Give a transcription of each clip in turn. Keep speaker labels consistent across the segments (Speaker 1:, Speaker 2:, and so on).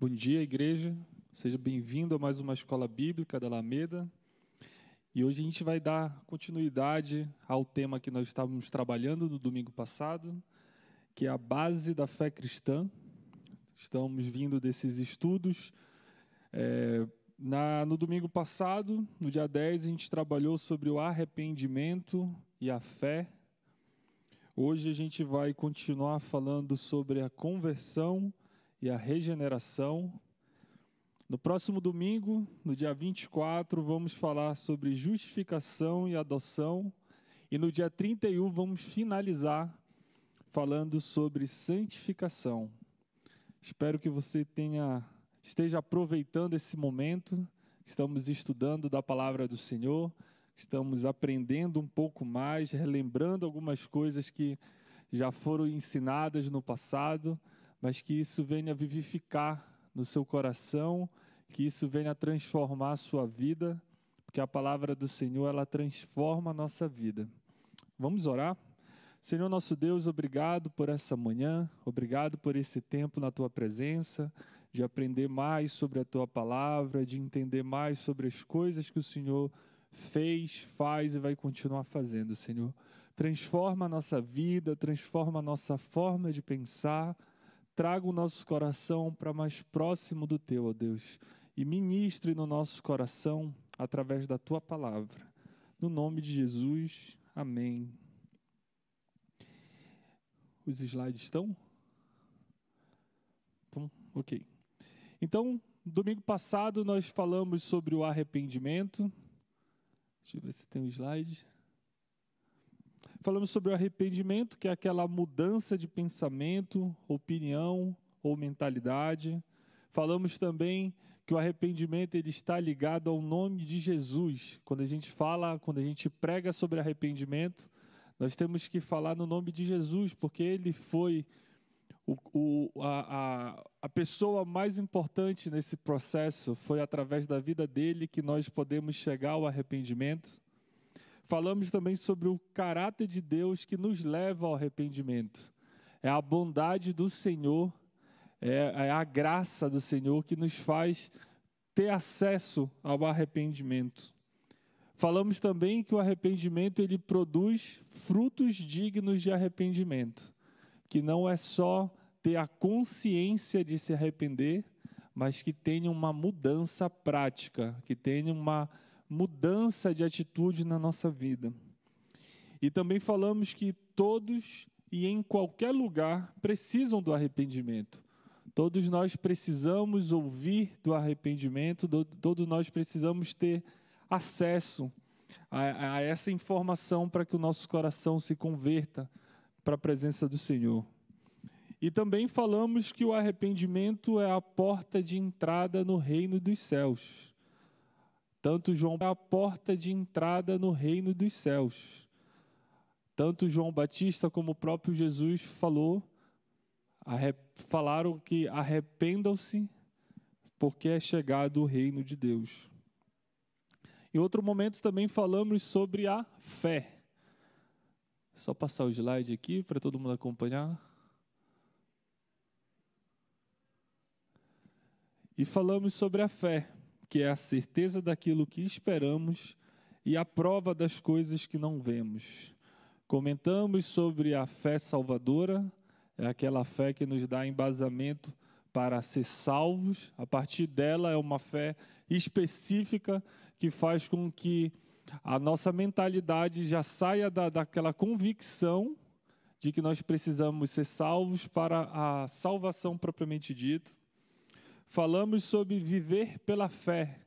Speaker 1: Bom dia, igreja. Seja bem-vindo a mais uma escola bíblica da Alameda. E hoje a gente vai dar continuidade ao tema que nós estávamos trabalhando no domingo passado, que é a base da fé cristã. Estamos vindo desses estudos. É, na, no domingo passado, no dia 10, a gente trabalhou sobre o arrependimento e a fé. Hoje a gente vai continuar falando sobre a conversão e a regeneração. No próximo domingo, no dia 24, vamos falar sobre justificação e adoção. E no dia 31, vamos finalizar falando sobre santificação. Espero que você tenha esteja aproveitando esse momento. Estamos estudando da palavra do Senhor, estamos aprendendo um pouco mais, relembrando algumas coisas que já foram ensinadas no passado mas que isso venha vivificar no seu coração, que isso venha transformar a sua vida, porque a palavra do Senhor, ela transforma a nossa vida. Vamos orar? Senhor nosso Deus, obrigado por essa manhã, obrigado por esse tempo na tua presença, de aprender mais sobre a tua palavra, de entender mais sobre as coisas que o Senhor fez, faz e vai continuar fazendo, Senhor. Transforma a nossa vida, transforma a nossa forma de pensar, traga o nosso coração para mais próximo do teu, ó Deus, e ministre no nosso coração através da tua palavra. No nome de Jesus, amém. Os slides estão? Então, ok. Então, domingo passado nós falamos sobre o arrependimento. Deixa eu ver se tem um slide. Falamos sobre o arrependimento, que é aquela mudança de pensamento, opinião ou mentalidade. Falamos também que o arrependimento ele está ligado ao nome de Jesus. Quando a gente fala, quando a gente prega sobre arrependimento, nós temos que falar no nome de Jesus, porque ele foi o, o, a, a, a pessoa mais importante nesse processo. Foi através da vida dele que nós podemos chegar ao arrependimento. Falamos também sobre o caráter de Deus que nos leva ao arrependimento. É a bondade do Senhor, é, é a graça do Senhor que nos faz ter acesso ao arrependimento. Falamos também que o arrependimento ele produz frutos dignos de arrependimento, que não é só ter a consciência de se arrepender, mas que tenha uma mudança prática, que tenha uma mudança de atitude na nossa vida. E também falamos que todos e em qualquer lugar precisam do arrependimento. Todos nós precisamos ouvir do arrependimento, todos nós precisamos ter acesso a, a essa informação para que o nosso coração se converta para a presença do Senhor. E também falamos que o arrependimento é a porta de entrada no reino dos céus. Tanto João é a porta de entrada no reino dos céus. Tanto João Batista como o próprio Jesus falou, falaram que arrependam-se, porque é chegado o reino de Deus. Em outro momento também falamos sobre a fé. Só passar o slide aqui para todo mundo acompanhar. E falamos sobre a fé que é a certeza daquilo que esperamos e a prova das coisas que não vemos. Comentamos sobre a fé salvadora, é aquela fé que nos dá embasamento para ser salvos. A partir dela é uma fé específica que faz com que a nossa mentalidade já saia da, daquela convicção de que nós precisamos ser salvos para a salvação propriamente dita falamos sobre viver pela fé,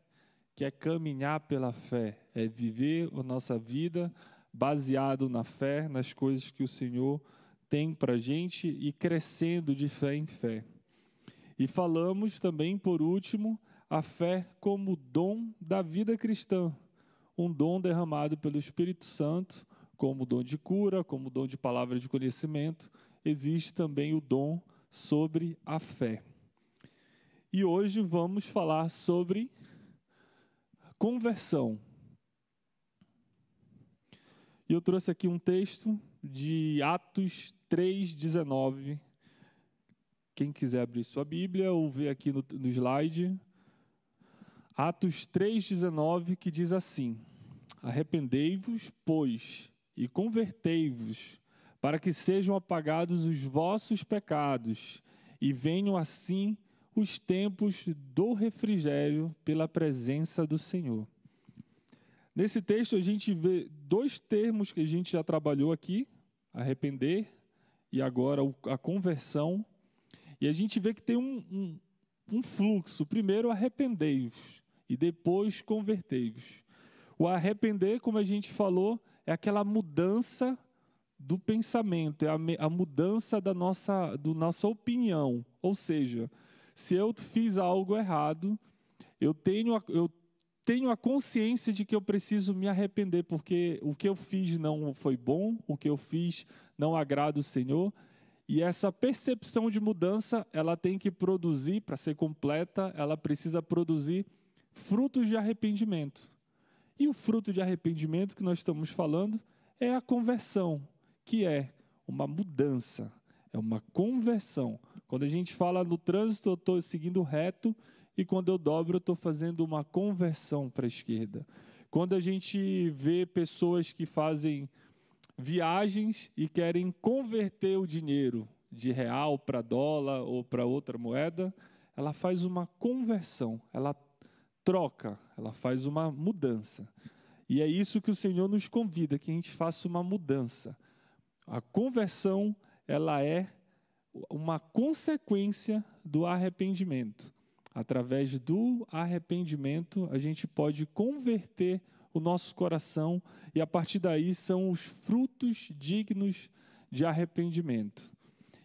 Speaker 1: que é caminhar pela fé, é viver a nossa vida baseado na fé, nas coisas que o Senhor tem para a gente e crescendo de fé em fé. E falamos também, por último, a fé como dom da vida cristã, um dom derramado pelo Espírito Santo, como dom de cura, como dom de palavra de conhecimento, existe também o dom sobre a fé. E hoje vamos falar sobre conversão. E eu trouxe aqui um texto de Atos 3:19 quem quiser abrir sua Bíblia ou ver aqui no, no slide, Atos 3,19, que diz assim: Arrependei-vos, pois, e convertei-vos, para que sejam apagados os vossos pecados, e venham assim os tempos do refrigério pela presença do Senhor. Nesse texto a gente vê dois termos que a gente já trabalhou aqui, arrepender e agora a conversão. E a gente vê que tem um, um, um fluxo. Primeiro, arrependei-vos e depois convertei-vos. O arrepender, como a gente falou, é aquela mudança do pensamento, é a, a mudança da nossa, do nossa opinião. Ou seja, se eu fiz algo errado, eu tenho, a, eu tenho a consciência de que eu preciso me arrepender, porque o que eu fiz não foi bom, o que eu fiz não agrada o Senhor. E essa percepção de mudança, ela tem que produzir, para ser completa, ela precisa produzir frutos de arrependimento. E o fruto de arrependimento que nós estamos falando é a conversão, que é uma mudança, é uma conversão. Quando a gente fala no trânsito, eu estou seguindo reto, e quando eu dobro, eu estou fazendo uma conversão para a esquerda. Quando a gente vê pessoas que fazem viagens e querem converter o dinheiro de real para dólar ou para outra moeda, ela faz uma conversão, ela troca, ela faz uma mudança. E é isso que o Senhor nos convida, que a gente faça uma mudança. A conversão, ela é uma consequência do arrependimento. Através do arrependimento, a gente pode converter o nosso coração e a partir daí são os frutos dignos de arrependimento.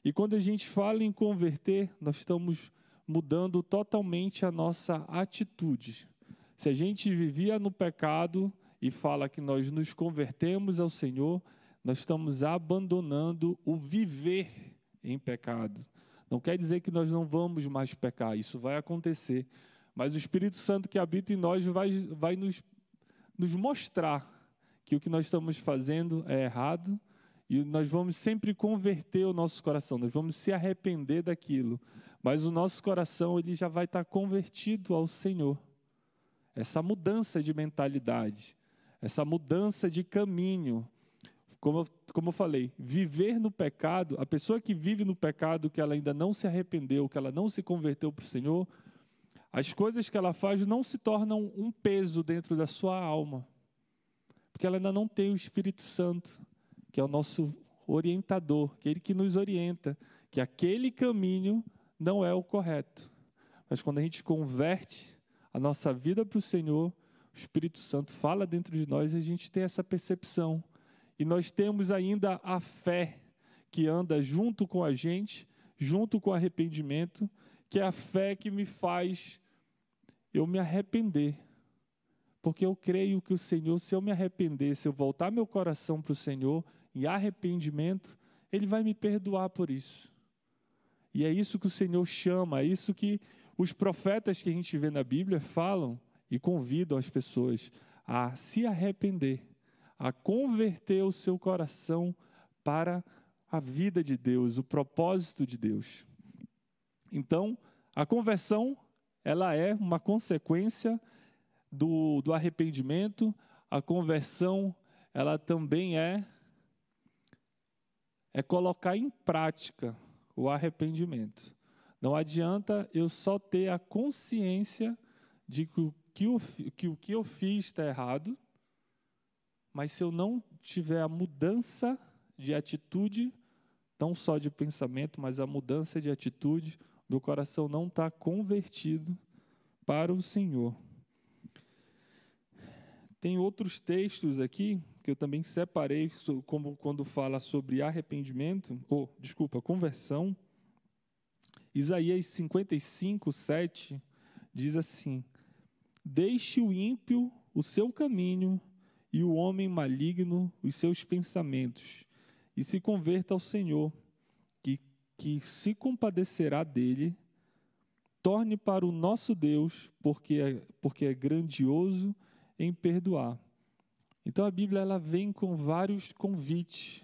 Speaker 1: E quando a gente fala em converter, nós estamos mudando totalmente a nossa atitude. Se a gente vivia no pecado e fala que nós nos convertemos ao Senhor, nós estamos abandonando o viver em pecado. Não quer dizer que nós não vamos mais pecar, isso vai acontecer. Mas o Espírito Santo que habita em nós vai, vai nos, nos mostrar que o que nós estamos fazendo é errado e nós vamos sempre converter o nosso coração, nós vamos se arrepender daquilo mas o nosso coração ele já vai estar convertido ao Senhor. Essa mudança de mentalidade, essa mudança de caminho, como, como eu falei, viver no pecado, a pessoa que vive no pecado, que ela ainda não se arrependeu, que ela não se converteu para o Senhor, as coisas que ela faz não se tornam um peso dentro da sua alma, porque ela ainda não tem o Espírito Santo, que é o nosso orientador, aquele que nos orienta, que aquele caminho não é o correto. Mas quando a gente converte a nossa vida para o Senhor, o Espírito Santo fala dentro de nós e a gente tem essa percepção. E nós temos ainda a fé que anda junto com a gente, junto com o arrependimento, que é a fé que me faz eu me arrepender. Porque eu creio que o Senhor, se eu me arrepender, se eu voltar meu coração para o Senhor em arrependimento, Ele vai me perdoar por isso. E é isso que o Senhor chama, é isso que os profetas que a gente vê na Bíblia falam e convidam as pessoas a se arrepender, a converter o seu coração para a vida de Deus, o propósito de Deus. Então, a conversão, ela é uma consequência do, do arrependimento, a conversão, ela também é é colocar em prática o arrependimento. Não adianta eu só ter a consciência de que o que, que, o que eu fiz está errado, mas se eu não tiver a mudança de atitude, não só de pensamento, mas a mudança de atitude, meu coração não está convertido para o Senhor. Tem outros textos aqui que eu também separei, como quando fala sobre arrependimento, ou, desculpa, conversão. Isaías 55, 7 diz assim: Deixe o ímpio o seu caminho e o homem maligno os seus pensamentos, e se converta ao Senhor, que, que se compadecerá dele. Torne para o nosso Deus, porque é, porque é grandioso em perdoar então a Bíblia ela vem com vários convites,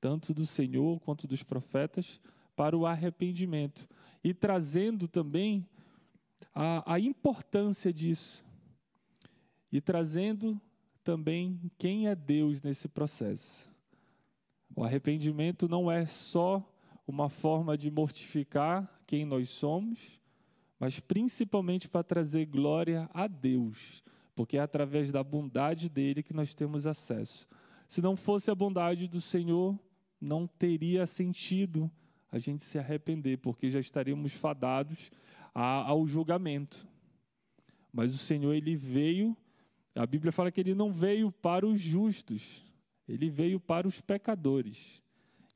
Speaker 1: tanto do Senhor quanto dos profetas, para o arrependimento. e trazendo também a, a importância disso. E trazendo também quem é Deus nesse processo. O arrependimento não é só uma forma de mortificar quem nós somos, mas principalmente para trazer glória a Deus, porque é através da bondade dele que nós temos acesso. Se não fosse a bondade do Senhor, não teria sentido a gente se arrepender, porque já estaríamos fadados ao julgamento. Mas o Senhor, ele veio, a Bíblia fala que ele não veio para os justos, ele veio para os pecadores.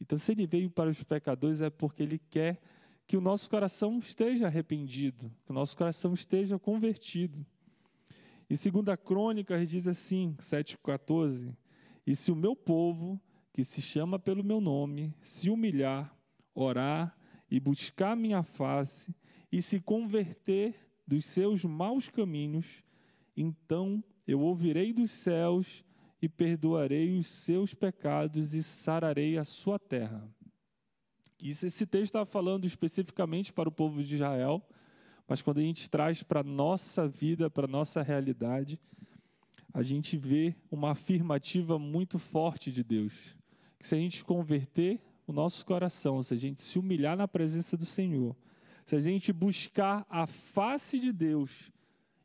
Speaker 1: Então, se ele veio para os pecadores, é porque ele quer que o nosso coração esteja arrependido, que o nosso coração esteja convertido. Em 2 Crônicas diz assim, 7,14: E se o meu povo, que se chama pelo meu nome, se humilhar, orar e buscar minha face, e se converter dos seus maus caminhos, então eu ouvirei dos céus e perdoarei os seus pecados e sararei a sua terra. Isso, esse texto está falando especificamente para o povo de Israel, mas quando a gente traz para a nossa vida, para a nossa realidade, a gente vê uma afirmativa muito forte de Deus. Que se a gente converter o nosso coração, se a gente se humilhar na presença do Senhor, se a gente buscar a face de Deus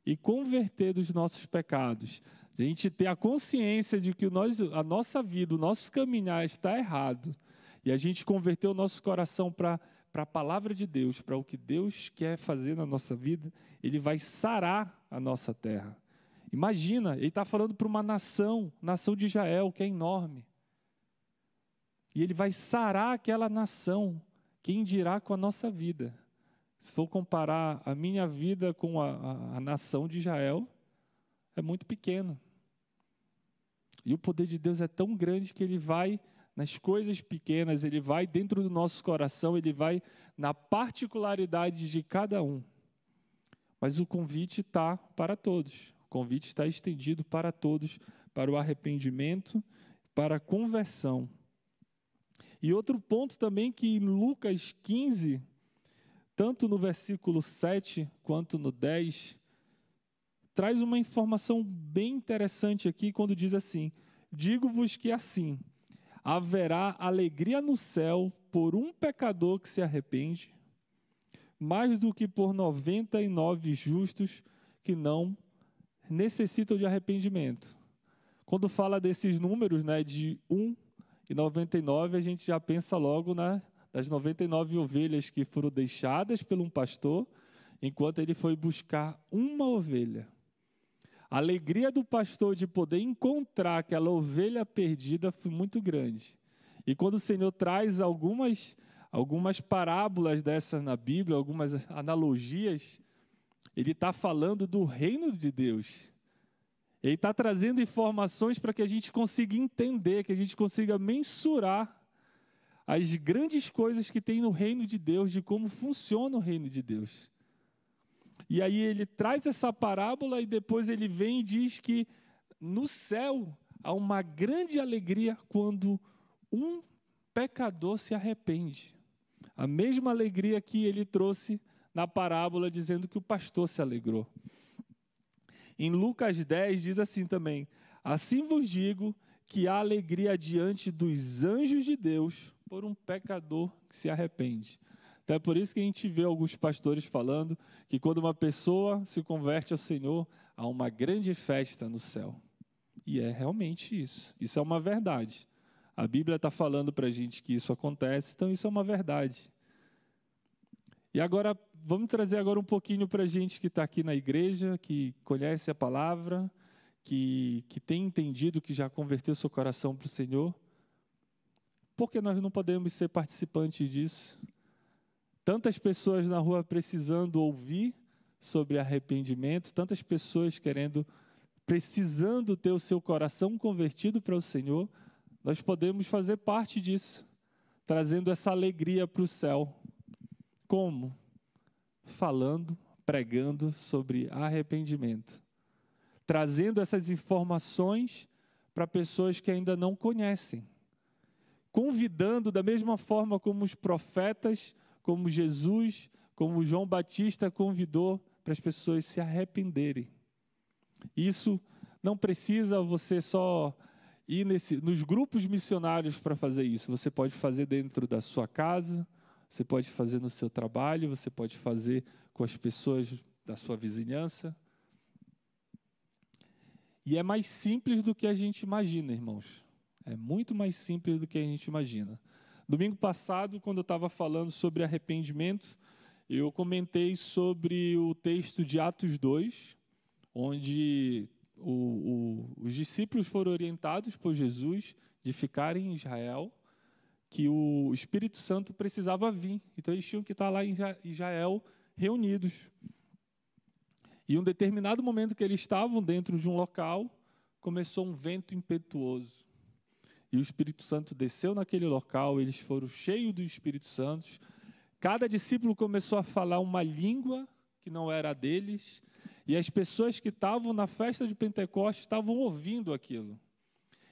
Speaker 1: e converter dos nossos pecados, a gente ter a consciência de que nós, a nossa vida, o nosso caminhar está errado, e a gente converter o nosso coração para a palavra de Deus, para o que Deus quer fazer na nossa vida, Ele vai sarar a nossa terra. Imagina, Ele está falando para uma nação, nação de Israel, que é enorme. E Ele vai sarar aquela nação, quem dirá com a nossa vida. Se for comparar a minha vida com a, a, a nação de Israel, é muito pequeno. E o poder de Deus é tão grande que ele vai nas coisas pequenas, ele vai dentro do nosso coração, ele vai na particularidade de cada um. Mas o convite está para todos. O convite está estendido para todos, para o arrependimento, para a conversão. E outro ponto também que em Lucas 15, tanto no versículo 7 quanto no 10, traz uma informação bem interessante aqui quando diz assim: Digo-vos que assim haverá alegria no céu por um pecador que se arrepende, mais do que por 99 justos que não necessitam de arrependimento. Quando fala desses números, né, de 1 e 99, a gente já pensa logo na, das 99 ovelhas que foram deixadas por um pastor, enquanto ele foi buscar uma ovelha. A alegria do pastor de poder encontrar aquela ovelha perdida foi muito grande. E quando o Senhor traz algumas, algumas parábolas dessas na Bíblia, algumas analogias, ele está falando do reino de Deus. Ele está trazendo informações para que a gente consiga entender, que a gente consiga mensurar as grandes coisas que tem no reino de Deus, de como funciona o reino de Deus. E aí ele traz essa parábola e depois ele vem e diz que no céu há uma grande alegria quando um pecador se arrepende. A mesma alegria que ele trouxe na parábola dizendo que o pastor se alegrou. Em Lucas 10 diz assim também: Assim vos digo que há alegria diante dos anjos de Deus por um pecador que se arrepende. Então é por isso que a gente vê alguns pastores falando que quando uma pessoa se converte ao Senhor, há uma grande festa no céu. E é realmente isso. Isso é uma verdade. A Bíblia está falando para a gente que isso acontece, então isso é uma verdade. E agora, vamos trazer agora um pouquinho para a gente que está aqui na igreja, que conhece a palavra, que, que tem entendido, que já converteu seu coração para o Senhor. Por que nós não podemos ser participantes disso? Tantas pessoas na rua precisando ouvir sobre arrependimento, tantas pessoas querendo, precisando ter o seu coração convertido para o Senhor, nós podemos fazer parte disso, trazendo essa alegria para o céu. Como? Falando, pregando sobre arrependimento, trazendo essas informações para pessoas que ainda não conhecem, convidando da mesma forma como os profetas como Jesus como João Batista convidou para as pessoas se arrependerem. Isso não precisa você só ir nesse, nos grupos missionários para fazer isso. Você pode fazer dentro da sua casa, você pode fazer no seu trabalho, você pode fazer com as pessoas da sua vizinhança. E é mais simples do que a gente imagina, irmãos. É muito mais simples do que a gente imagina. Domingo passado, quando eu estava falando sobre arrependimento, eu comentei sobre o texto de Atos 2, onde o, o, os discípulos foram orientados por Jesus de ficarem em Israel, que o Espírito Santo precisava vir. Então eles tinham que estar lá em Israel reunidos. E um determinado momento que eles estavam dentro de um local, começou um vento impetuoso. E o Espírito Santo desceu naquele local, eles foram cheios do Espírito Santo. Cada discípulo começou a falar uma língua que não era deles, e as pessoas que estavam na festa de Pentecostes estavam ouvindo aquilo.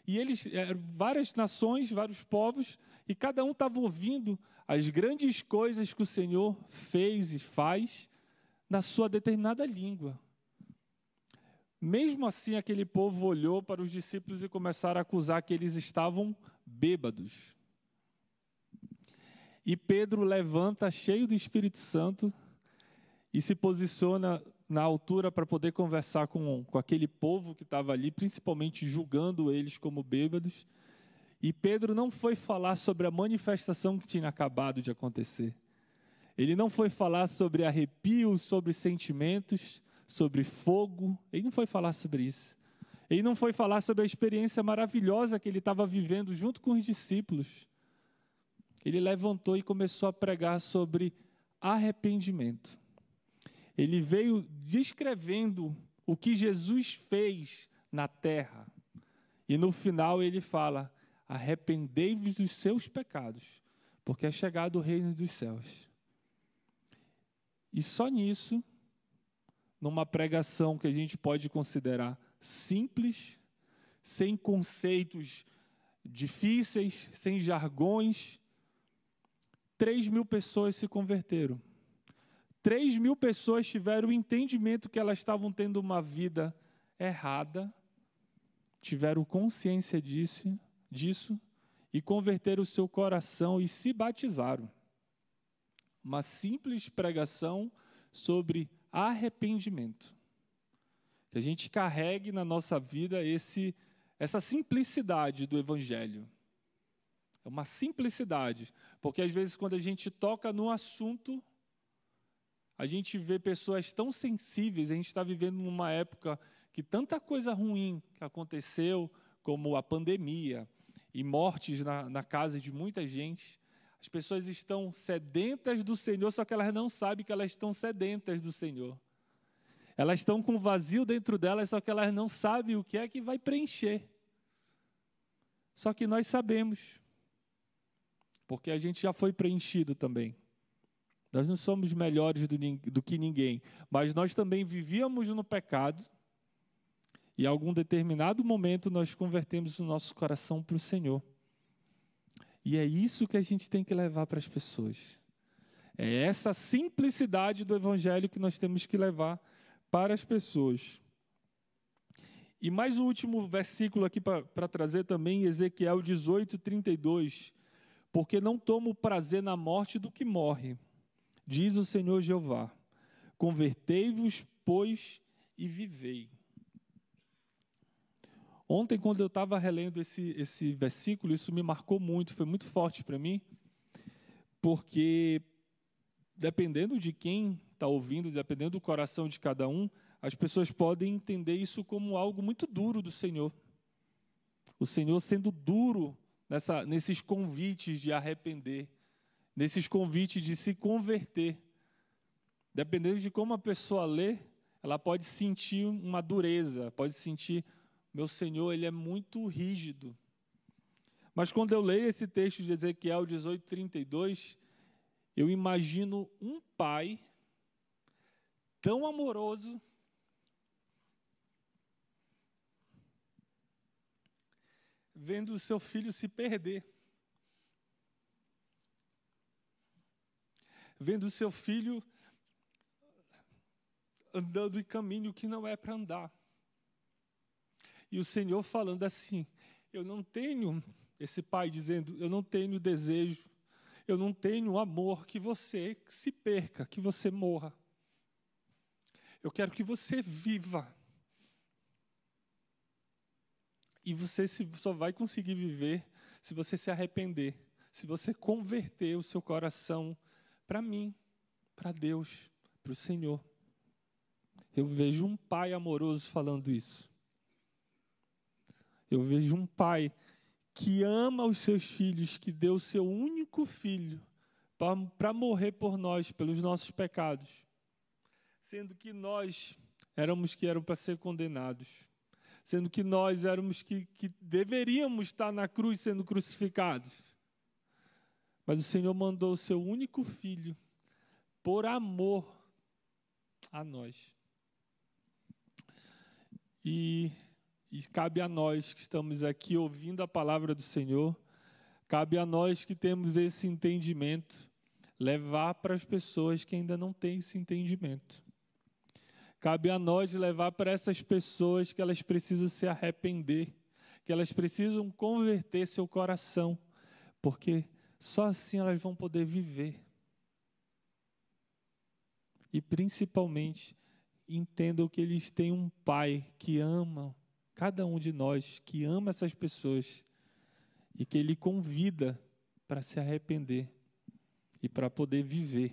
Speaker 1: E eles, eram várias nações, vários povos, e cada um estava ouvindo as grandes coisas que o Senhor fez e faz, na sua determinada língua. Mesmo assim, aquele povo olhou para os discípulos e começaram a acusar que eles estavam bêbados. E Pedro levanta, cheio do Espírito Santo, e se posiciona na altura para poder conversar com, com aquele povo que estava ali, principalmente julgando eles como bêbados. E Pedro não foi falar sobre a manifestação que tinha acabado de acontecer. Ele não foi falar sobre arrepios, sobre sentimentos, sobre fogo. Ele não foi falar sobre isso. Ele não foi falar sobre a experiência maravilhosa que ele estava vivendo junto com os discípulos. Ele levantou e começou a pregar sobre arrependimento. Ele veio descrevendo o que Jesus fez na terra. E no final ele fala: arrependei-vos dos seus pecados, porque é chegado o reino dos céus. E só nisso, numa pregação que a gente pode considerar simples, sem conceitos difíceis, sem jargões, 3 mil pessoas se converteram. 3 mil pessoas tiveram o entendimento que elas estavam tendo uma vida errada, tiveram consciência disso, disso e converteram o seu coração e se batizaram uma simples pregação sobre arrependimento. Que a gente carregue na nossa vida esse, essa simplicidade do Evangelho. É uma simplicidade, porque às vezes quando a gente toca no assunto, a gente vê pessoas tão sensíveis, a gente está vivendo numa época que tanta coisa ruim aconteceu, como a pandemia e mortes na, na casa de muita gente, as pessoas estão sedentas do Senhor, só que elas não sabem que elas estão sedentas do Senhor. Elas estão com vazio dentro delas, só que elas não sabem o que é que vai preencher. Só que nós sabemos, porque a gente já foi preenchido também. Nós não somos melhores do, do que ninguém, mas nós também vivíamos no pecado, e em algum determinado momento nós convertemos o nosso coração para o Senhor. E é isso que a gente tem que levar para as pessoas. É essa simplicidade do Evangelho que nós temos que levar para as pessoas. E mais um último versículo aqui para trazer também, Ezequiel 18, 32. Porque não tomo prazer na morte do que morre, diz o Senhor Jeová. Convertei-vos, pois, e vivei. Ontem, quando eu estava relendo esse, esse versículo, isso me marcou muito, foi muito forte para mim, porque dependendo de quem está ouvindo, dependendo do coração de cada um, as pessoas podem entender isso como algo muito duro do Senhor. O Senhor sendo duro nessa, nesses convites de arrepender, nesses convites de se converter. Dependendo de como a pessoa lê, ela pode sentir uma dureza, pode sentir meu Senhor, ele é muito rígido. Mas quando eu leio esse texto de Ezequiel 18:32, eu imagino um pai tão amoroso vendo o seu filho se perder. Vendo o seu filho andando em caminho que não é para andar. E o Senhor falando assim: Eu não tenho, esse pai dizendo, eu não tenho desejo, eu não tenho amor que você se perca, que você morra. Eu quero que você viva. E você só vai conseguir viver se você se arrepender, se você converter o seu coração para mim, para Deus, para o Senhor. Eu vejo um pai amoroso falando isso. Eu vejo um pai que ama os seus filhos, que deu o seu único filho para morrer por nós, pelos nossos pecados, sendo que nós éramos que eram para ser condenados, sendo que nós éramos que, que deveríamos estar na cruz sendo crucificados. Mas o Senhor mandou o seu único filho por amor a nós. E, e cabe a nós que estamos aqui ouvindo a palavra do Senhor, cabe a nós que temos esse entendimento, levar para as pessoas que ainda não têm esse entendimento. Cabe a nós levar para essas pessoas que elas precisam se arrepender, que elas precisam converter seu coração, porque só assim elas vão poder viver. E principalmente entendam que eles têm um Pai que ama cada um de nós, que ama essas pessoas e que Ele convida para se arrepender e para poder viver.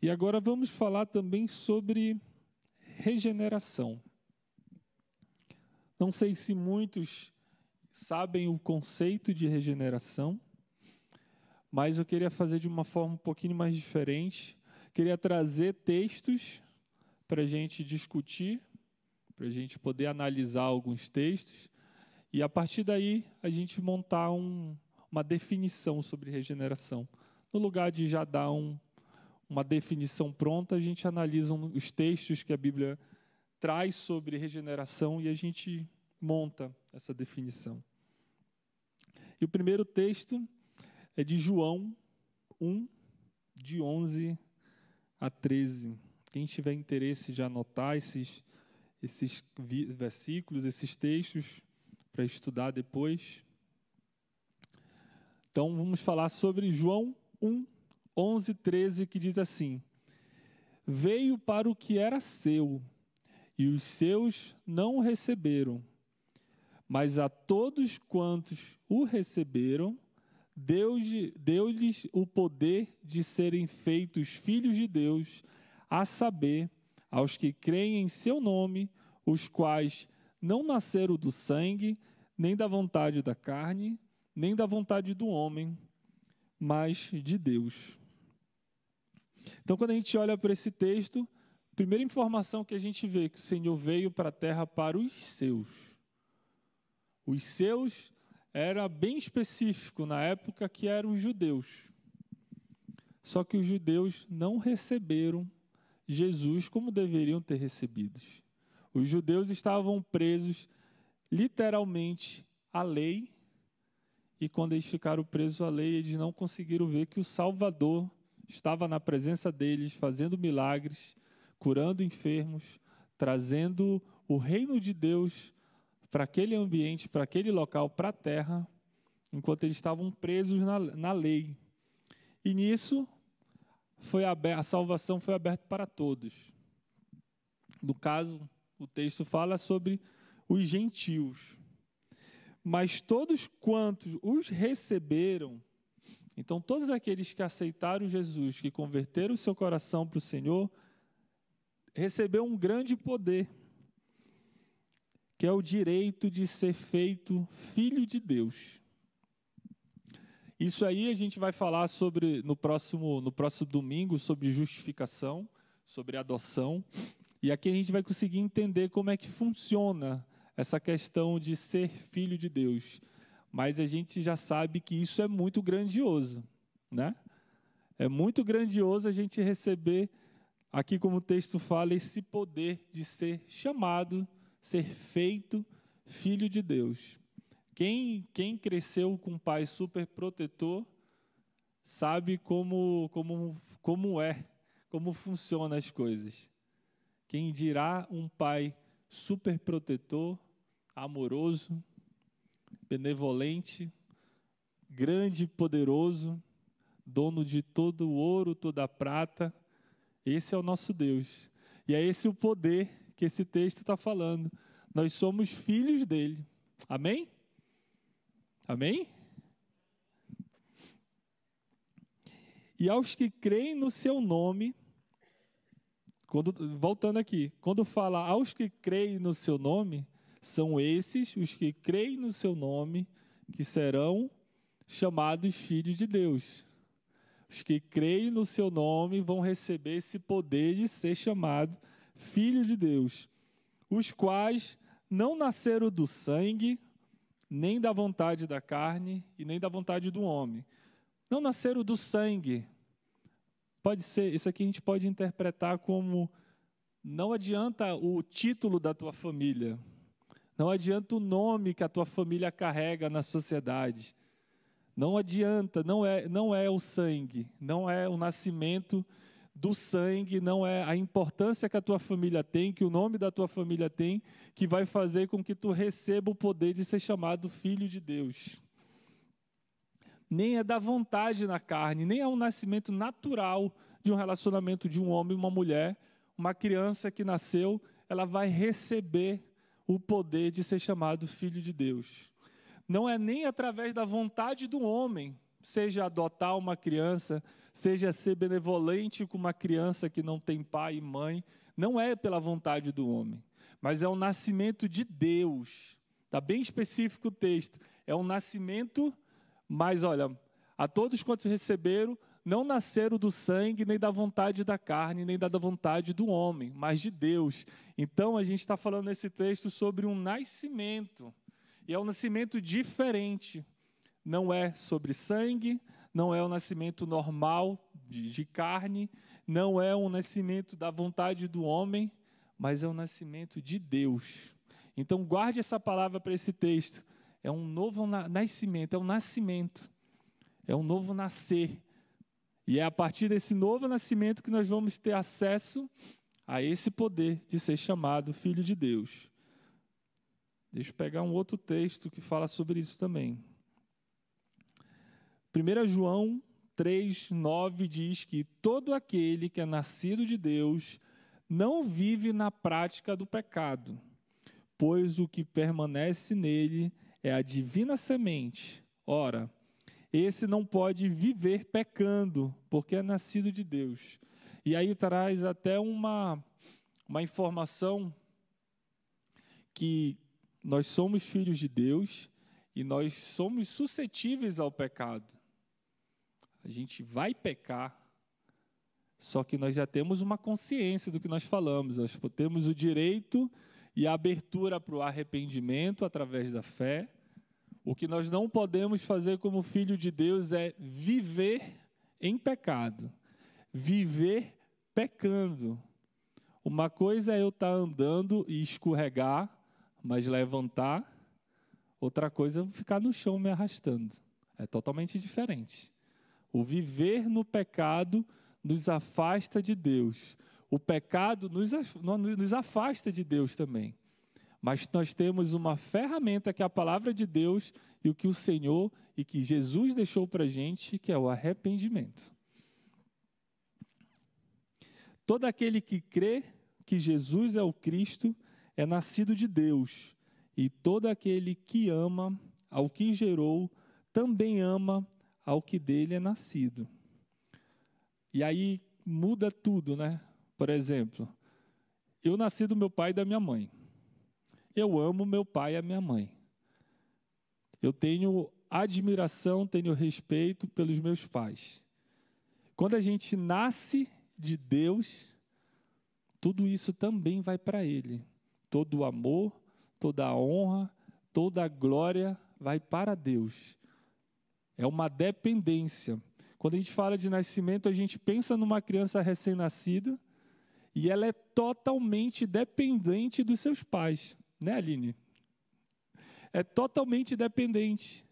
Speaker 1: E agora vamos falar também sobre regeneração. Não sei se muitos sabem o conceito de regeneração, mas eu queria fazer de uma forma um pouquinho mais diferente. Queria trazer textos para a gente discutir, para a gente poder analisar alguns textos, e a partir daí a gente montar um, uma definição sobre regeneração. No lugar de já dar um, uma definição pronta, a gente analisa os textos que a Bíblia traz sobre regeneração e a gente monta essa definição. E o primeiro texto é de João 1, de 11 a 13. Quem tiver interesse de anotar esses, esses versículos, esses textos, para estudar depois. Então, vamos falar sobre João 1, 11, 13, que diz assim: Veio para o que era seu, e os seus não o receberam. Mas a todos quantos o receberam, deu-lhes o poder de serem feitos filhos de Deus, a saber, aos que creem em seu nome, os quais não nasceram do sangue, nem da vontade da carne, nem da vontade do homem, mas de Deus. Então, quando a gente olha para esse texto, primeira informação que a gente vê é que o Senhor veio para a terra para os seus. Os seus era bem específico na época que eram os judeus. Só que os judeus não receberam Jesus como deveriam ter recebido. Os judeus estavam presos literalmente à lei, e quando eles ficaram presos à lei, eles não conseguiram ver que o Salvador estava na presença deles, fazendo milagres, curando enfermos, trazendo o reino de Deus para aquele ambiente, para aquele local, para a terra, enquanto eles estavam presos na, na lei. E nisso, foi aberta, a salvação foi aberta para todos. No caso, o texto fala sobre os gentios. Mas todos quantos os receberam, então todos aqueles que aceitaram Jesus, que converteram o seu coração para o Senhor, recebeu um grande poder que é o direito de ser feito filho de Deus. Isso aí a gente vai falar sobre no próximo, no próximo domingo sobre justificação, sobre adoção. E aqui a gente vai conseguir entender como é que funciona essa questão de ser filho de Deus. Mas a gente já sabe que isso é muito grandioso, né? É muito grandioso a gente receber aqui como o texto fala esse poder de ser chamado ser feito filho de Deus. Quem, quem cresceu com um pai super protetor sabe como, como, como é, como funcionam as coisas. Quem dirá um pai super protetor, amoroso, benevolente, grande e poderoso, dono de todo o ouro, toda a prata. Esse é o nosso Deus. E é esse o poder que esse texto está falando. Nós somos filhos dele. Amém? Amém? E aos que creem no seu nome, quando, voltando aqui, quando fala aos que creem no seu nome, são esses os que creem no seu nome que serão chamados filhos de Deus. Os que creem no seu nome vão receber esse poder de ser chamado filho de Deus, os quais não nasceram do sangue, nem da vontade da carne e nem da vontade do homem. Não nasceram do sangue. Pode ser, isso aqui a gente pode interpretar como não adianta o título da tua família, não adianta o nome que a tua família carrega na sociedade. Não adianta, não é, não é o sangue, não é o nascimento do sangue, não é a importância que a tua família tem, que o nome da tua família tem, que vai fazer com que tu receba o poder de ser chamado filho de Deus. Nem é da vontade na carne, nem é um nascimento natural de um relacionamento de um homem e uma mulher. Uma criança que nasceu, ela vai receber o poder de ser chamado filho de Deus. Não é nem através da vontade do homem, seja adotar uma criança, seja ser benevolente com uma criança que não tem pai e mãe, não é pela vontade do homem, mas é o nascimento de Deus. Está bem específico o texto. É um nascimento, mas olha, a todos quantos receberam, não nasceram do sangue, nem da vontade da carne, nem da vontade do homem, mas de Deus. Então a gente está falando nesse texto sobre um nascimento. E é um nascimento diferente. Não é sobre sangue, não é um nascimento normal de, de carne, não é um nascimento da vontade do homem, mas é um nascimento de Deus. Então guarde essa palavra para esse texto. É um novo nascimento, é um nascimento, é um novo nascer e é a partir desse novo nascimento que nós vamos ter acesso a esse poder de ser chamado filho de Deus. Deixa eu pegar um outro texto que fala sobre isso também. 1 João 3, 9 diz que todo aquele que é nascido de Deus não vive na prática do pecado, pois o que permanece nele é a divina semente. Ora, esse não pode viver pecando, porque é nascido de Deus. E aí traz até uma, uma informação que nós somos filhos de Deus e nós somos suscetíveis ao pecado. A gente vai pecar, só que nós já temos uma consciência do que nós falamos, nós temos o direito e a abertura para o arrependimento através da fé o que nós não podemos fazer como filho de Deus é viver em pecado, viver pecando. Uma coisa é eu estar andando e escorregar, mas levantar. Outra coisa é ficar no chão me arrastando. É totalmente diferente. O viver no pecado nos afasta de Deus. O pecado nos, afasta de Deus também. Mas nós temos uma ferramenta que é a palavra de Deus e o que o Senhor e que Jesus deixou para a gente, que é o arrependimento. Todo aquele que crê que Jesus é o Cristo é nascido de Deus, e todo aquele que ama ao que gerou também ama ao que dele é nascido. E aí muda tudo, né? Por exemplo, eu nasci do meu pai e da minha mãe. Eu amo meu pai e a minha mãe. Eu tenho admiração, tenho respeito pelos meus pais. Quando a gente nasce de Deus, tudo isso também vai para Ele. Todo o amor, toda a honra, toda a glória vai para Deus. É uma dependência. Quando a gente fala de nascimento, a gente pensa numa criança recém-nascida e ela é totalmente dependente dos seus pais né, Aline? É totalmente dependente.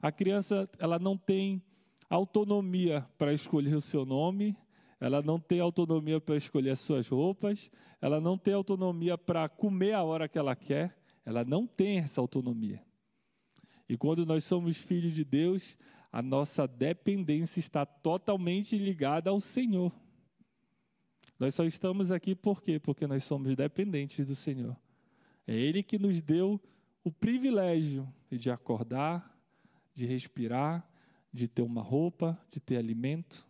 Speaker 1: A criança, ela não tem autonomia para escolher o seu nome, ela não tem autonomia para escolher as suas roupas, ela não tem autonomia para comer a hora que ela quer, ela não tem essa autonomia. E quando nós somos filhos de Deus, a nossa dependência está totalmente ligada ao Senhor. Nós só estamos aqui por quê? Porque nós somos dependentes do Senhor. É Ele que nos deu o privilégio de acordar, de respirar, de ter uma roupa, de ter alimento.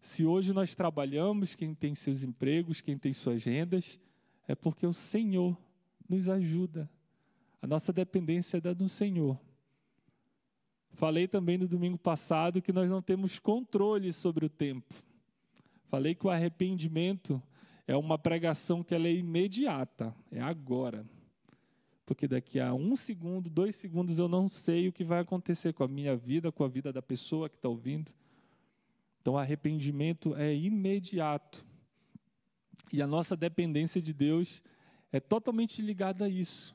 Speaker 1: Se hoje nós trabalhamos, quem tem seus empregos, quem tem suas rendas, é porque o Senhor nos ajuda. A nossa dependência é da do Senhor. Falei também no domingo passado que nós não temos controle sobre o tempo. Falei que o arrependimento é uma pregação que ela é imediata, é agora. Porque daqui a um segundo, dois segundos, eu não sei o que vai acontecer com a minha vida, com a vida da pessoa que está ouvindo. Então, arrependimento é imediato. E a nossa dependência de Deus é totalmente ligada a isso.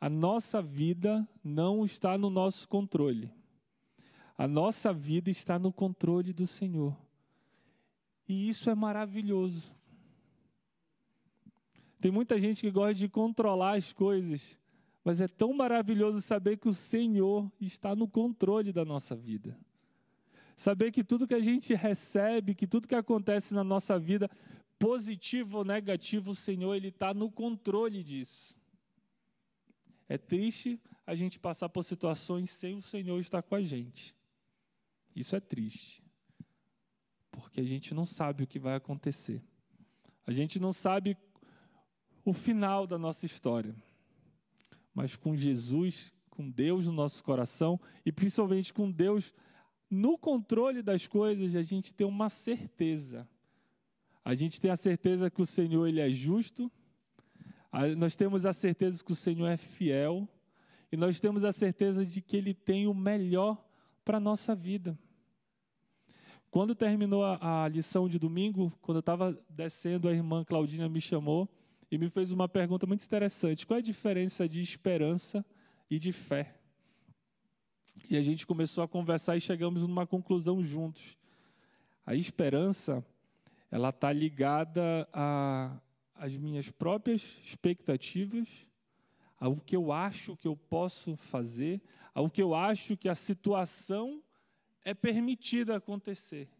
Speaker 1: A nossa vida não está no nosso controle. A nossa vida está no controle do Senhor. E isso é maravilhoso. Tem muita gente que gosta de controlar as coisas, mas é tão maravilhoso saber que o Senhor está no controle da nossa vida. Saber que tudo que a gente recebe, que tudo que acontece na nossa vida, positivo ou negativo, o Senhor ele está no controle disso. É triste a gente passar por situações sem o Senhor estar com a gente. Isso é triste. Porque a gente não sabe o que vai acontecer. A gente não sabe o final da nossa história. Mas com Jesus, com Deus no nosso coração e principalmente com Deus no controle das coisas, a gente tem uma certeza. A gente tem a certeza que o Senhor ele é justo, nós temos a certeza que o Senhor é fiel, e nós temos a certeza de que Ele tem o melhor para a nossa vida. Quando terminou a, a lição de domingo, quando eu estava descendo, a irmã Claudina me chamou e me fez uma pergunta muito interessante: qual é a diferença de esperança e de fé? E a gente começou a conversar e chegamos numa conclusão juntos. A esperança, ela está ligada às minhas próprias expectativas, ao que eu acho que eu posso fazer, ao que eu acho que a situação é permitida acontecer.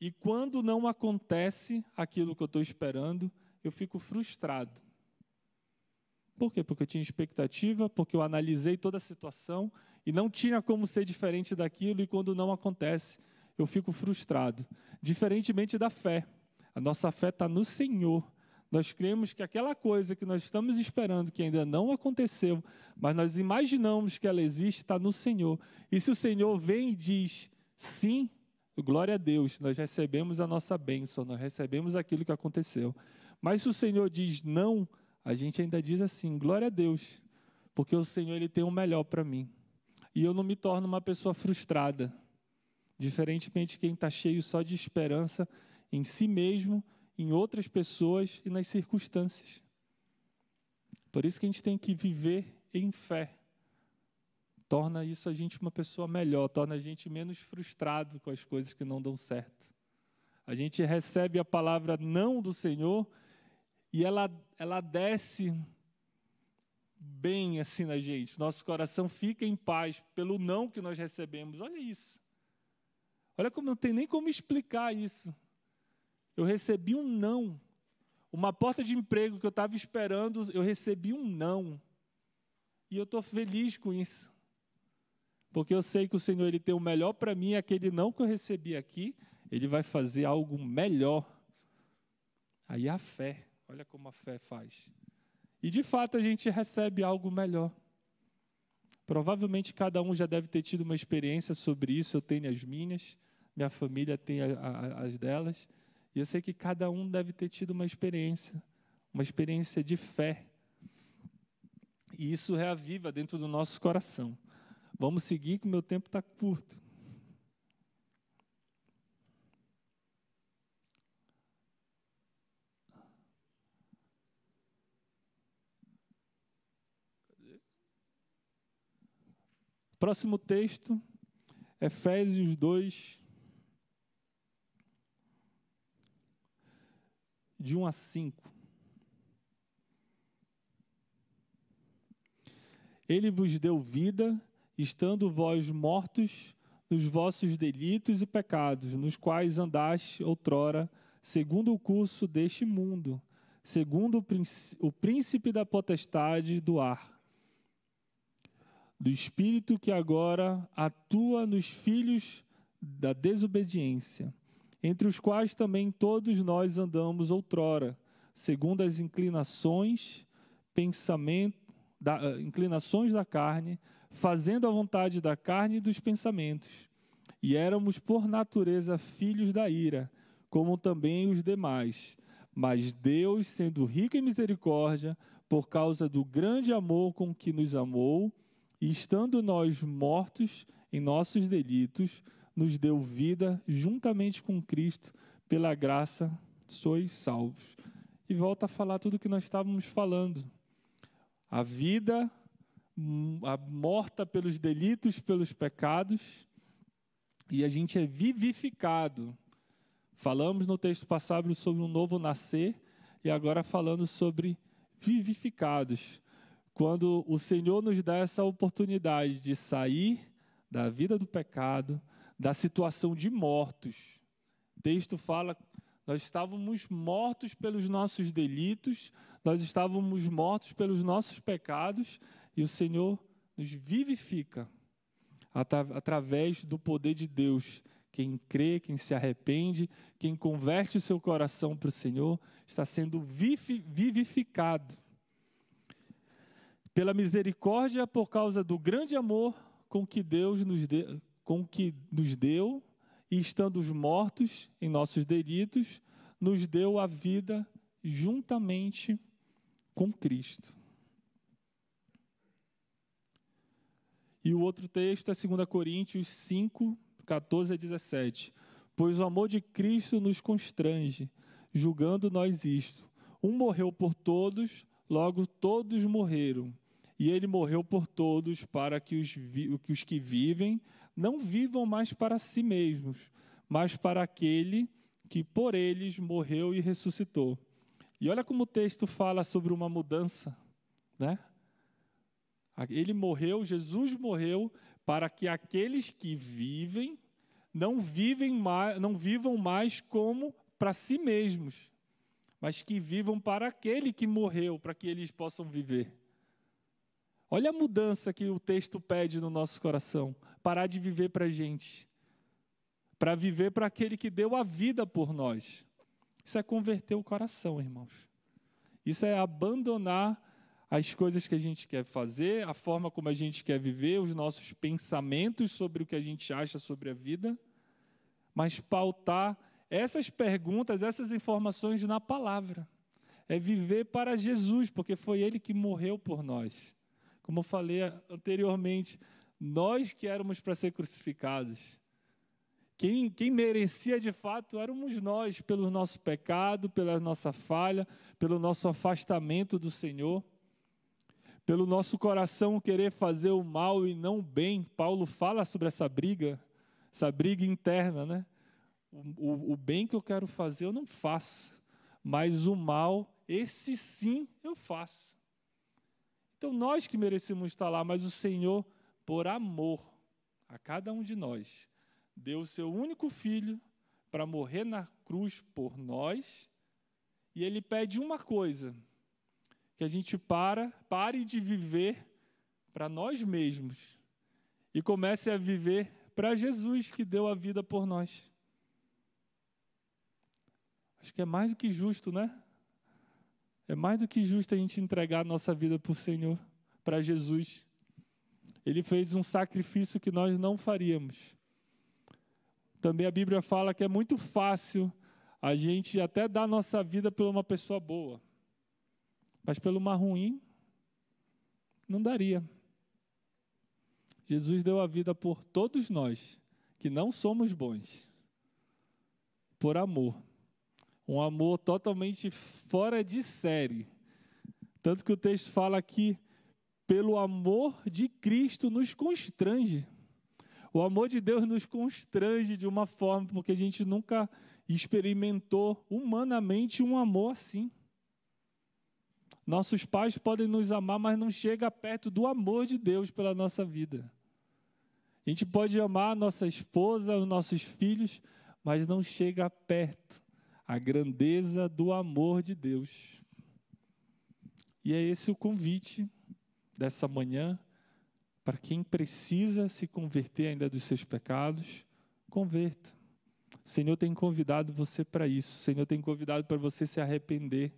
Speaker 1: E quando não acontece aquilo que eu estou esperando, eu fico frustrado. Por quê? Porque eu tinha expectativa, porque eu analisei toda a situação e não tinha como ser diferente daquilo, e quando não acontece, eu fico frustrado. Diferentemente da fé. A nossa fé está no Senhor. Nós cremos que aquela coisa que nós estamos esperando, que ainda não aconteceu, mas nós imaginamos que ela existe, está no Senhor. E se o Senhor vem e diz sim, glória a Deus, nós recebemos a nossa bênção, nós recebemos aquilo que aconteceu. Mas se o Senhor diz não, a gente ainda diz assim, glória a Deus, porque o Senhor ele tem o melhor para mim e eu não me torno uma pessoa frustrada. Diferentemente de quem está cheio só de esperança em si mesmo, em outras pessoas e nas circunstâncias. Por isso que a gente tem que viver em fé. Torna isso a gente uma pessoa melhor, torna a gente menos frustrado com as coisas que não dão certo. A gente recebe a palavra não do Senhor e ela, ela desce bem assim na gente, nosso coração fica em paz pelo não que nós recebemos. Olha isso. Olha como não tem nem como explicar isso. Eu recebi um não. Uma porta de emprego que eu estava esperando, eu recebi um não. E eu estou feliz com isso. Porque eu sei que o Senhor ele tem o melhor para mim, aquele não que eu recebi aqui, ele vai fazer algo melhor. Aí a fé, olha como a fé faz. E de fato a gente recebe algo melhor. Provavelmente cada um já deve ter tido uma experiência sobre isso, eu tenho as minhas, minha família tem a, a, as delas, e eu sei que cada um deve ter tido uma experiência, uma experiência de fé. E isso reaviva dentro do nosso coração. Vamos seguir, que o meu tempo está curto. Próximo texto Efésios 2, de 1 a 5. Ele vos deu vida, estando vós mortos nos vossos delitos e pecados, nos quais andaste outrora, segundo o curso deste mundo, segundo o príncipe da potestade do ar, do espírito que agora atua nos filhos da desobediência, entre os quais também todos nós andamos outrora, segundo as inclinações, pensamento, da, uh, inclinações da carne, fazendo a vontade da carne e dos pensamentos. E éramos por natureza filhos da ira, como também os demais. Mas Deus, sendo rico em misericórdia, por causa do grande amor com que nos amou, e estando nós mortos em nossos delitos, nos deu vida juntamente com Cristo, pela graça sois salvos. E volta a falar tudo que nós estávamos falando. A vida hum, a morta pelos delitos, pelos pecados, e a gente é vivificado. Falamos no texto passado sobre um novo nascer, e agora falando sobre vivificados. Quando o Senhor nos dá essa oportunidade de sair da vida do pecado, da situação de mortos. O texto fala nós estávamos mortos pelos nossos delitos, nós estávamos mortos pelos nossos pecados, e o Senhor nos vivifica através do poder de Deus. Quem crê, quem se arrepende, quem converte o seu coração para o Senhor, está sendo vivificado. Pela misericórdia, por causa do grande amor com que Deus nos, de, com que nos deu, e estando mortos em nossos delitos, nos deu a vida juntamente com Cristo. E o outro texto é 2 Coríntios 5, 14 a 17. Pois o amor de Cristo nos constrange, julgando nós isto. Um morreu por todos, logo todos morreram. E ele morreu por todos, para que os, que os que vivem não vivam mais para si mesmos, mas para aquele que por eles morreu e ressuscitou. E olha como o texto fala sobre uma mudança, né? Ele morreu, Jesus morreu para que aqueles que vivem não vivem mais, não vivam mais como para si mesmos, mas que vivam para aquele que morreu, para que eles possam viver. Olha a mudança que o texto pede no nosso coração. Parar de viver para a gente. Para viver para aquele que deu a vida por nós. Isso é converter o coração, irmãos. Isso é abandonar as coisas que a gente quer fazer, a forma como a gente quer viver, os nossos pensamentos sobre o que a gente acha sobre a vida, mas pautar essas perguntas, essas informações na palavra. É viver para Jesus, porque foi Ele que morreu por nós. Como eu falei anteriormente, nós que éramos para ser crucificados. Quem, quem merecia de fato éramos nós, pelo nosso pecado, pela nossa falha, pelo nosso afastamento do Senhor, pelo nosso coração querer fazer o mal e não o bem. Paulo fala sobre essa briga, essa briga interna, né? O, o, o bem que eu quero fazer eu não faço, mas o mal, esse sim eu faço. Então, nós que merecemos estar lá, mas o Senhor, por amor a cada um de nós, deu o seu único filho para morrer na cruz por nós, e ele pede uma coisa: que a gente para, pare de viver para nós mesmos e comece a viver para Jesus que deu a vida por nós. Acho que é mais do que justo, né? É mais do que justo a gente entregar a nossa vida para o Senhor, para Jesus. Ele fez um sacrifício que nós não faríamos. Também a Bíblia fala que é muito fácil a gente até dar nossa vida por uma pessoa boa, mas pelo uma ruim, não daria. Jesus deu a vida por todos nós, que não somos bons, por amor. Um amor totalmente fora de série. Tanto que o texto fala aqui, pelo amor de Cristo nos constrange. O amor de Deus nos constrange de uma forma, porque a gente nunca experimentou humanamente um amor assim. Nossos pais podem nos amar, mas não chega perto do amor de Deus pela nossa vida. A gente pode amar a nossa esposa, os nossos filhos, mas não chega perto a grandeza do amor de Deus. E é esse o convite dessa manhã para quem precisa se converter ainda dos seus pecados, converta. O Senhor tem convidado você para isso. O Senhor tem convidado para você se arrepender.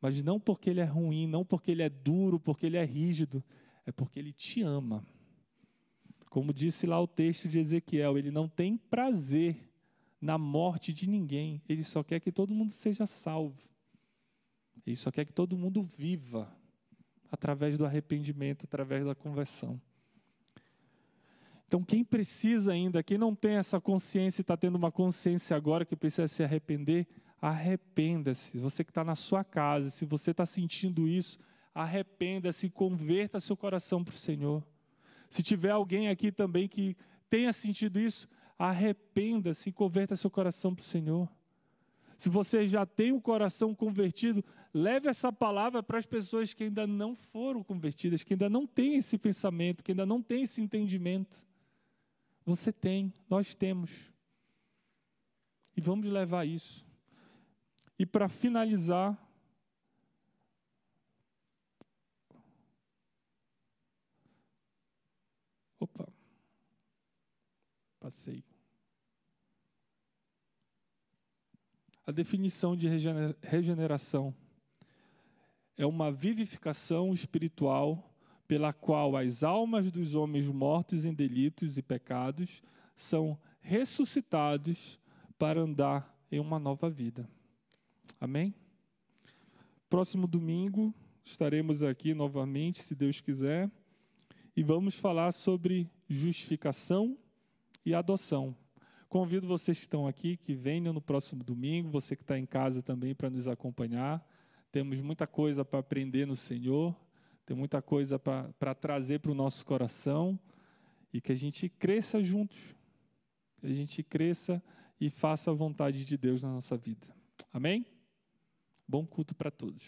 Speaker 1: Mas não porque Ele é ruim, não porque Ele é duro, porque Ele é rígido, é porque Ele te ama. Como disse lá o texto de Ezequiel, Ele não tem prazer na morte de ninguém, Ele só quer que todo mundo seja salvo. Ele só quer que todo mundo viva através do arrependimento, através da conversão. Então, quem precisa ainda, quem não tem essa consciência e está tendo uma consciência agora que precisa se arrepender, arrependa-se. Você que está na sua casa, se você está sentindo isso, arrependa-se, converta seu coração para o Senhor. Se tiver alguém aqui também que tenha sentido isso, arrependa-se e converta seu coração para o Senhor. Se você já tem o coração convertido, leve essa palavra para as pessoas que ainda não foram convertidas, que ainda não têm esse pensamento, que ainda não têm esse entendimento. Você tem, nós temos. E vamos levar isso. E para finalizar, opa, passei. A definição de regeneração é uma vivificação espiritual pela qual as almas dos homens mortos em delitos e pecados são ressuscitados para andar em uma nova vida. Amém? Próximo domingo estaremos aqui novamente, se Deus quiser, e vamos falar sobre justificação e adoção. Convido vocês que estão aqui que venham no próximo domingo, você que está em casa também para nos acompanhar. Temos muita coisa para aprender no Senhor tem muita coisa para trazer para o nosso coração e que a gente cresça juntos, que a gente cresça e faça a vontade de Deus na nossa vida. Amém? Bom culto para todos.